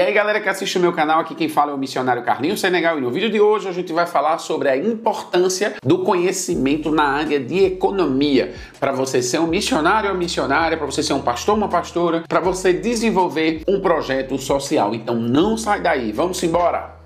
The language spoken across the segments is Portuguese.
E aí galera que assiste o meu canal, aqui quem fala é o missionário Carlinhos Senegal e no vídeo de hoje a gente vai falar sobre a importância do conhecimento na área de economia para você ser um missionário ou missionária, para você ser um pastor ou uma pastora, para você desenvolver um projeto social. Então não sai daí, vamos embora!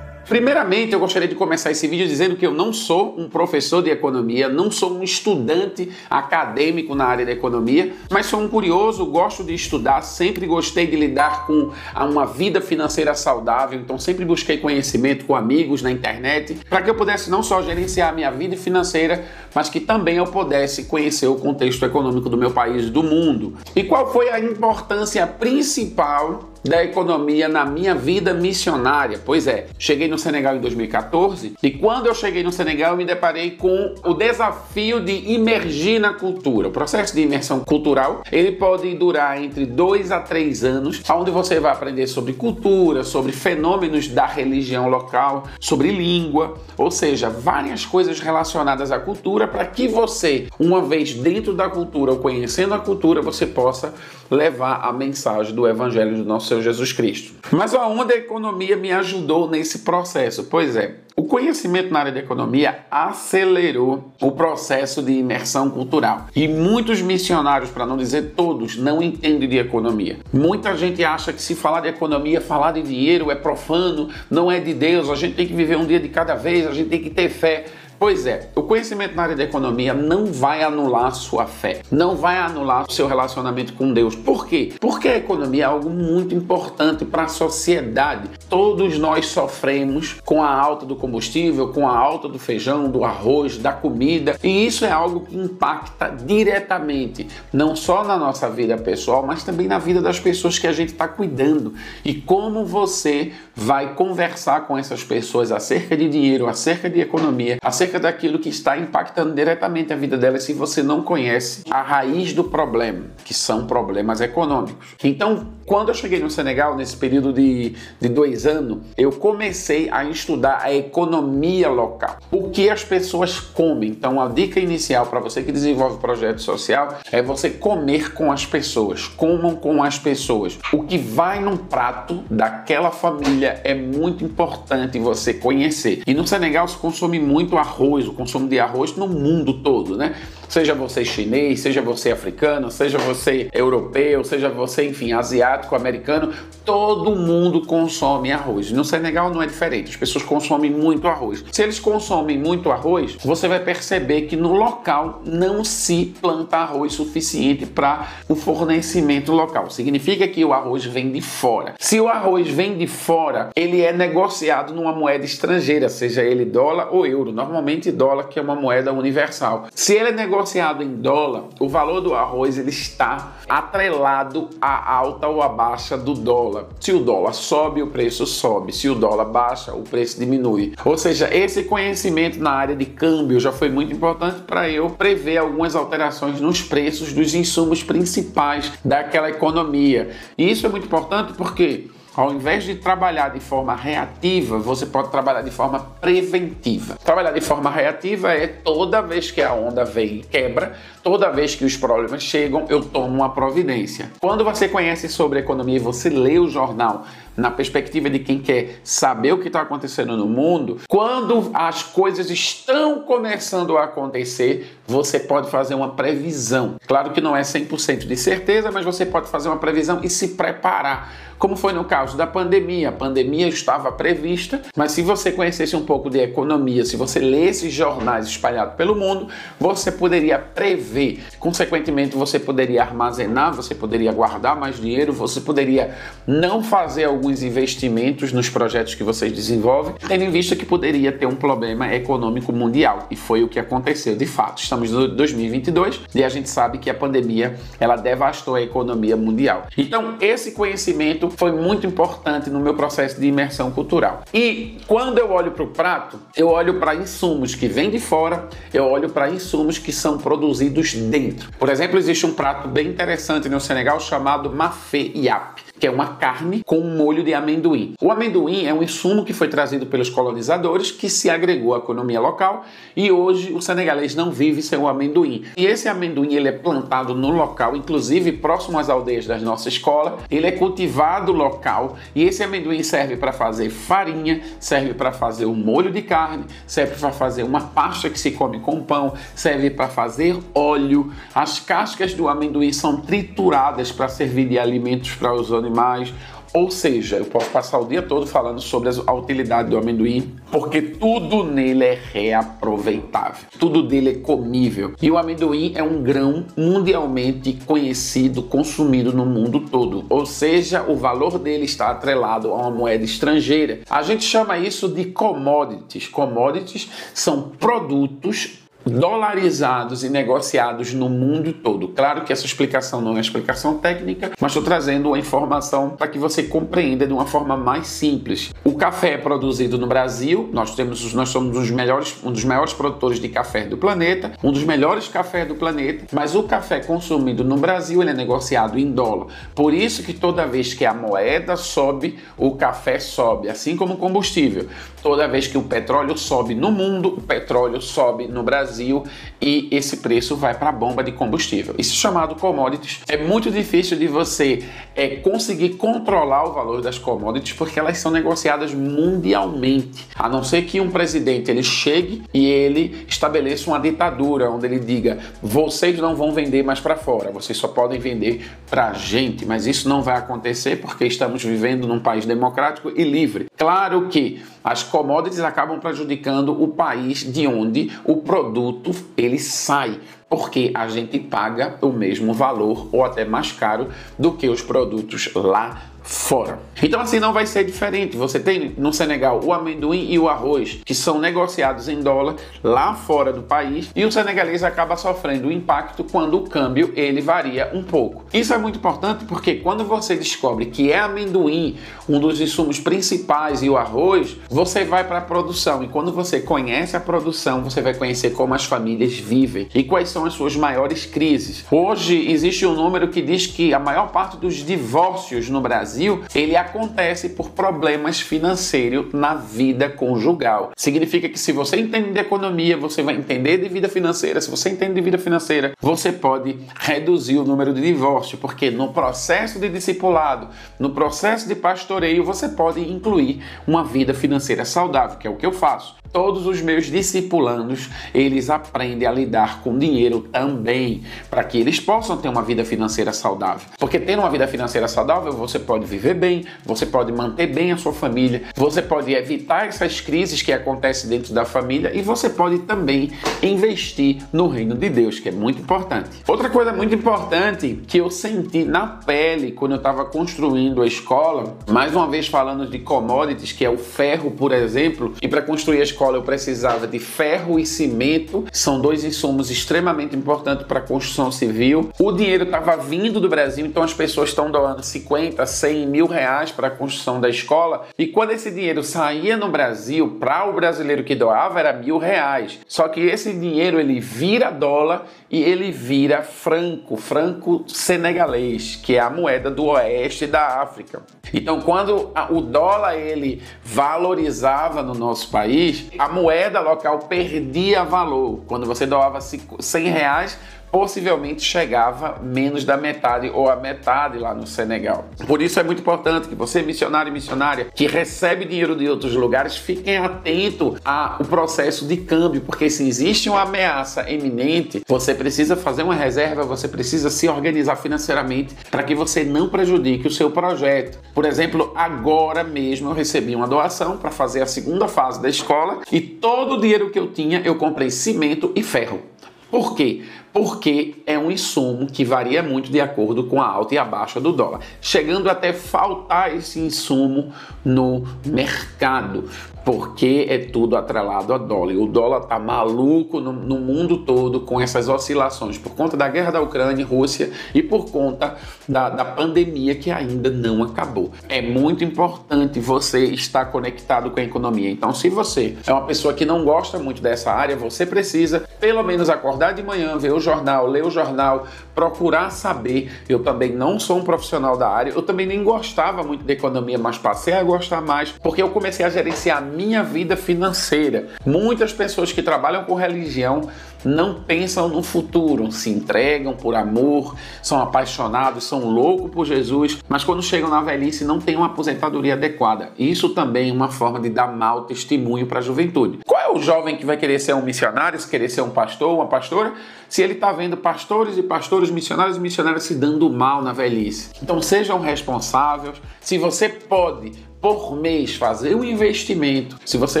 Primeiramente, eu gostaria de começar esse vídeo dizendo que eu não sou um professor de economia, não sou um estudante acadêmico na área da economia, mas sou um curioso, gosto de estudar, sempre gostei de lidar com uma vida financeira saudável, então sempre busquei conhecimento com amigos na internet, para que eu pudesse não só gerenciar a minha vida financeira, mas que também eu pudesse conhecer o contexto econômico do meu país do mundo. E qual foi a importância principal da economia na minha vida missionária. Pois é, cheguei no Senegal em 2014 e quando eu cheguei no Senegal eu me deparei com o desafio de imergir na cultura. O processo de imersão cultural ele pode durar entre dois a três anos, onde você vai aprender sobre cultura, sobre fenômenos da religião local, sobre língua, ou seja, várias coisas relacionadas à cultura para que você, uma vez dentro da cultura ou conhecendo a cultura, você possa levar a mensagem do Evangelho do nosso Senhor Jesus Cristo. Mas aonde a economia me ajudou nesse processo? Pois é, o conhecimento na área de economia acelerou o processo de imersão cultural. E muitos missionários, para não dizer todos, não entendem de economia. Muita gente acha que se falar de economia, falar de dinheiro é profano, não é de Deus, a gente tem que viver um dia de cada vez, a gente tem que ter fé. Pois é, o conhecimento na área da economia não vai anular sua fé, não vai anular seu relacionamento com Deus. Por quê? Porque a economia é algo muito importante para a sociedade. Todos nós sofremos com a alta do combustível, com a alta do feijão, do arroz, da comida, e isso é algo que impacta diretamente não só na nossa vida pessoal, mas também na vida das pessoas que a gente está cuidando. E como você vai conversar com essas pessoas acerca de dinheiro, acerca de economia, acerca acerca daquilo que está impactando diretamente a vida dela se você não conhece a raiz do problema, que são problemas econômicos. Então, quando eu cheguei no Senegal, nesse período de, de dois anos, eu comecei a estudar a economia local. O que as pessoas comem. Então, a dica inicial para você que desenvolve projeto social é você comer com as pessoas. Comam com as pessoas. O que vai num prato daquela família é muito importante você conhecer. E no Senegal se consome muito arroz, o consumo de arroz no mundo todo, né? Seja você chinês, seja você africano, seja você europeu, seja você, enfim, asiático, americano, todo mundo consome arroz. No Senegal não é diferente, as pessoas consomem muito arroz. Se eles consomem muito arroz, você vai perceber que no local não se planta arroz suficiente para o fornecimento local. Significa que o arroz vem de fora. Se o arroz vem de fora, ele é negociado numa moeda estrangeira, seja ele dólar ou euro. Normalmente dólar, que é uma moeda universal. Se ele é negociado em dólar, o valor do arroz ele está atrelado à alta ou à baixa do dólar. Se o dólar sobe, o preço sobe. Se o dólar baixa, o preço diminui. Ou seja, esse conhecimento na área de câmbio já foi muito importante para eu prever algumas alterações nos preços dos insumos principais daquela economia. E isso é muito importante porque ao invés de trabalhar de forma reativa, você pode trabalhar de forma preventiva. Trabalhar de forma reativa é toda vez que a onda vem e quebra, toda vez que os problemas chegam, eu tomo uma providência. Quando você conhece sobre economia e você lê o jornal na perspectiva de quem quer saber o que está acontecendo no mundo, quando as coisas estão começando a acontecer, você pode fazer uma previsão. Claro que não é 100% de certeza, mas você pode fazer uma previsão e se preparar como foi no caso da pandemia. A pandemia estava prevista, mas se você conhecesse um pouco de economia, se você lesse jornais espalhados pelo mundo, você poderia prever. Consequentemente, você poderia armazenar, você poderia guardar mais dinheiro, você poderia não fazer alguns investimentos nos projetos que vocês desenvolvem, tendo em vista que poderia ter um problema econômico mundial. E foi o que aconteceu de fato. Estamos em 2022 e a gente sabe que a pandemia ela devastou a economia mundial. Então, esse conhecimento foi muito importante no meu processo de imersão cultural. E quando eu olho para o prato, eu olho para insumos que vêm de fora, eu olho para insumos que são produzidos dentro. Por exemplo, existe um prato bem interessante no Senegal chamado mafé yap, que é uma carne com um molho molho de amendoim. O amendoim é um insumo que foi trazido pelos colonizadores que se agregou à economia local e hoje o senegalês não vive sem o amendoim. E esse amendoim ele é plantado no local, inclusive próximo às aldeias da nossa escola. Ele é cultivado local e esse amendoim serve para fazer farinha, serve para fazer um molho de carne, serve para fazer uma pasta que se come com pão, serve para fazer óleo. As cascas do amendoim são trituradas para servir de alimentos para os animais. Ou seja, eu posso passar o dia todo falando sobre a utilidade do amendoim, porque tudo nele é reaproveitável, tudo dele é comível. E o amendoim é um grão mundialmente conhecido, consumido no mundo todo. Ou seja, o valor dele está atrelado a uma moeda estrangeira. A gente chama isso de commodities. Commodities são produtos dolarizados e negociados no mundo todo. Claro que essa explicação não é explicação técnica, mas estou trazendo uma informação para que você compreenda de uma forma mais simples. O café é produzido no Brasil, nós temos nós somos os melhores, um dos maiores produtores de café do planeta, um dos melhores cafés do planeta, mas o café consumido no Brasil ele é negociado em dólar. Por isso que toda vez que a moeda sobe, o café sobe, assim como o combustível. Toda vez que o petróleo sobe no mundo, o petróleo sobe no Brasil Brasil e esse preço vai para a bomba de combustível. Isso chamado commodities. É muito difícil de você é, conseguir controlar o valor das commodities porque elas são negociadas mundialmente. A não ser que um presidente ele chegue e ele estabeleça uma ditadura onde ele diga: vocês não vão vender mais para fora, vocês só podem vender para a gente. Mas isso não vai acontecer porque estamos vivendo num país democrático e livre. Claro que as commodities acabam prejudicando o país de onde o produto ele sai porque a gente paga o mesmo valor ou até mais caro do que os produtos lá fora. Então assim não vai ser diferente. Você tem no Senegal o amendoim e o arroz que são negociados em dólar lá fora do país e o senegalês acaba sofrendo o impacto quando o câmbio ele varia um pouco. Isso é muito importante porque quando você descobre que é amendoim um dos insumos principais e o arroz, você vai para a produção e quando você conhece a produção, você vai conhecer como as famílias vivem e quais são as suas maiores crises. Hoje existe um número que diz que a maior parte dos divórcios no Brasil Brasil, ele acontece por problemas financeiros na vida conjugal. Significa que se você entende de economia, você vai entender de vida financeira. Se você entende de vida financeira, você pode reduzir o número de divórcio, porque no processo de discipulado, no processo de pastoreio, você pode incluir uma vida financeira saudável, que é o que eu faço todos os meus discipulandos, eles aprendem a lidar com dinheiro também, para que eles possam ter uma vida financeira saudável. Porque tendo uma vida financeira saudável, você pode viver bem, você pode manter bem a sua família, você pode evitar essas crises que acontecem dentro da família e você pode também investir no reino de Deus, que é muito importante. Outra coisa muito importante que eu senti na pele quando eu estava construindo a escola, mais uma vez falando de commodities, que é o ferro, por exemplo, e para construir a escola escola eu precisava de ferro e cimento, são dois insumos extremamente importantes para a construção civil. O dinheiro estava vindo do Brasil, então as pessoas estão doando 50, 100 mil reais para a construção da escola. E quando esse dinheiro saía no Brasil, para o brasileiro que doava, era mil reais. Só que esse dinheiro ele vira dólar e ele vira franco, franco senegalês, que é a moeda do oeste da África. Então, quando o dólar ele valorizava no nosso país, a moeda local perdia valor. Quando você doava 100 reais, possivelmente chegava menos da metade ou a metade lá no Senegal. Por isso é muito importante que você, missionário e missionária, que recebe dinheiro de outros lugares, fiquem atento ao processo de câmbio, porque se existe uma ameaça eminente, você precisa fazer uma reserva, você precisa se organizar financeiramente para que você não prejudique o seu projeto. Por exemplo, agora mesmo eu recebi uma doação para fazer a segunda fase da escola e todo o dinheiro que eu tinha eu comprei cimento e ferro. Por quê? Porque é um insumo que varia muito de acordo com a alta e a baixa do dólar, chegando até faltar esse insumo no mercado porque é tudo atrelado a dólar. O dólar tá maluco no, no, mundo todo com essas oscilações por conta da guerra da Ucrânia e Rússia e por conta da, da pandemia que ainda não acabou. É muito importante você estar conectado com a economia. Então, se você é uma pessoa que não gosta muito dessa área, você precisa pelo menos acordar de manhã, ver os jornal, ler o jornal, procurar saber. Eu também não sou um profissional da área, eu também nem gostava muito de economia, mas passei a gostar mais porque eu comecei a gerenciar a minha vida financeira. Muitas pessoas que trabalham com religião não pensam no futuro, se entregam por amor, são apaixonados, são loucos por Jesus, mas quando chegam na velhice não têm uma aposentadoria adequada. Isso também é uma forma de dar mau testemunho para a juventude. Qual é o jovem que vai querer ser um missionário, se querer ser um pastor, uma pastora, se ele está vendo pastores e pastores, missionários e missionárias se dando mal na velhice? Então sejam responsáveis. Se você pode por mês fazer um investimento, se você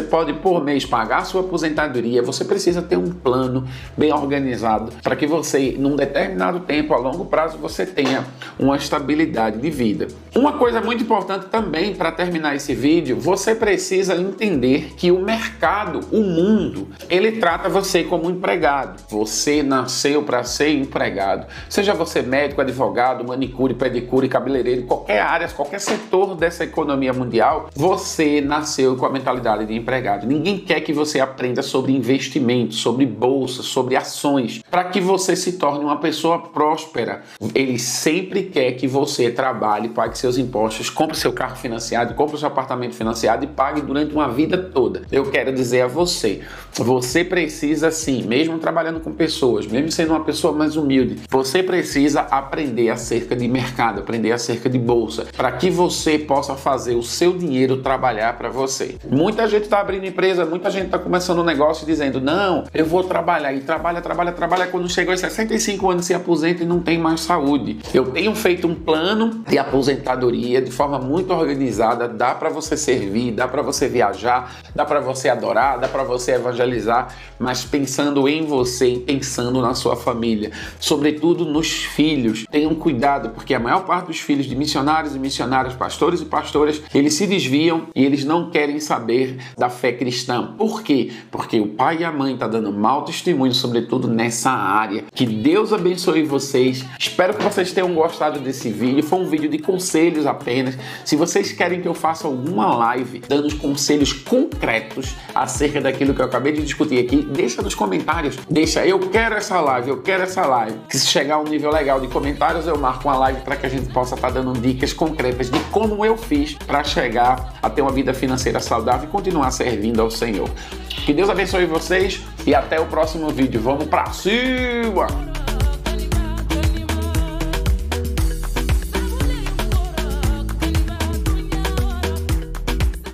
pode por mês pagar sua aposentadoria, você precisa ter um plano bem organizado para que você, num determinado tempo, a longo prazo, você tenha uma estabilidade de vida. Uma coisa muito importante também para terminar esse vídeo, você precisa entender que o mercado, o mundo, ele trata você como empregado. Você nasceu para ser empregado. Seja você médico, advogado, manicure, pedicure, cabeleireiro, qualquer área, qualquer setor dessa economia mundial mundial, você nasceu com a mentalidade de empregado. Ninguém quer que você aprenda sobre investimentos, sobre bolsa, sobre ações, para que você se torne uma pessoa próspera. Ele sempre quer que você trabalhe, pague seus impostos, compre seu carro financiado, compre seu apartamento financiado e pague durante uma vida toda. Eu quero dizer a você, você precisa sim, mesmo trabalhando com pessoas, mesmo sendo uma pessoa mais humilde, você precisa aprender acerca de mercado, aprender acerca de bolsa, para que você possa fazer o seu seu dinheiro trabalhar para você. Muita gente está abrindo empresa, muita gente está começando um negócio dizendo: não, eu vou trabalhar e trabalha, trabalha, trabalha. Quando chega aos 65 anos, se aposenta e não tem mais saúde. Eu tenho feito um plano de aposentadoria de forma muito organizada. Dá para você servir, dá para você viajar, dá para você adorar, dá para você evangelizar, mas pensando em você e pensando na sua família, sobretudo nos filhos. Tenham cuidado, porque a maior parte dos filhos de missionários e missionárias, pastores e pastoras, se desviam e eles não querem saber da fé cristã. Por quê? Porque o pai e a mãe estão tá dando mau testemunho, sobretudo nessa área. Que Deus abençoe vocês. Espero que vocês tenham gostado desse vídeo. Foi um vídeo de conselhos apenas. Se vocês querem que eu faça alguma live dando conselhos concretos acerca daquilo que eu acabei de discutir aqui, deixa nos comentários. Deixa, eu quero essa live, eu quero essa live. Que se chegar a um nível legal de comentários, eu marco uma live para que a gente possa estar tá dando dicas concretas de como eu fiz para chegar a ter uma vida financeira saudável e continuar servindo ao Senhor. Que Deus abençoe vocês e até o próximo vídeo. Vamos para cima!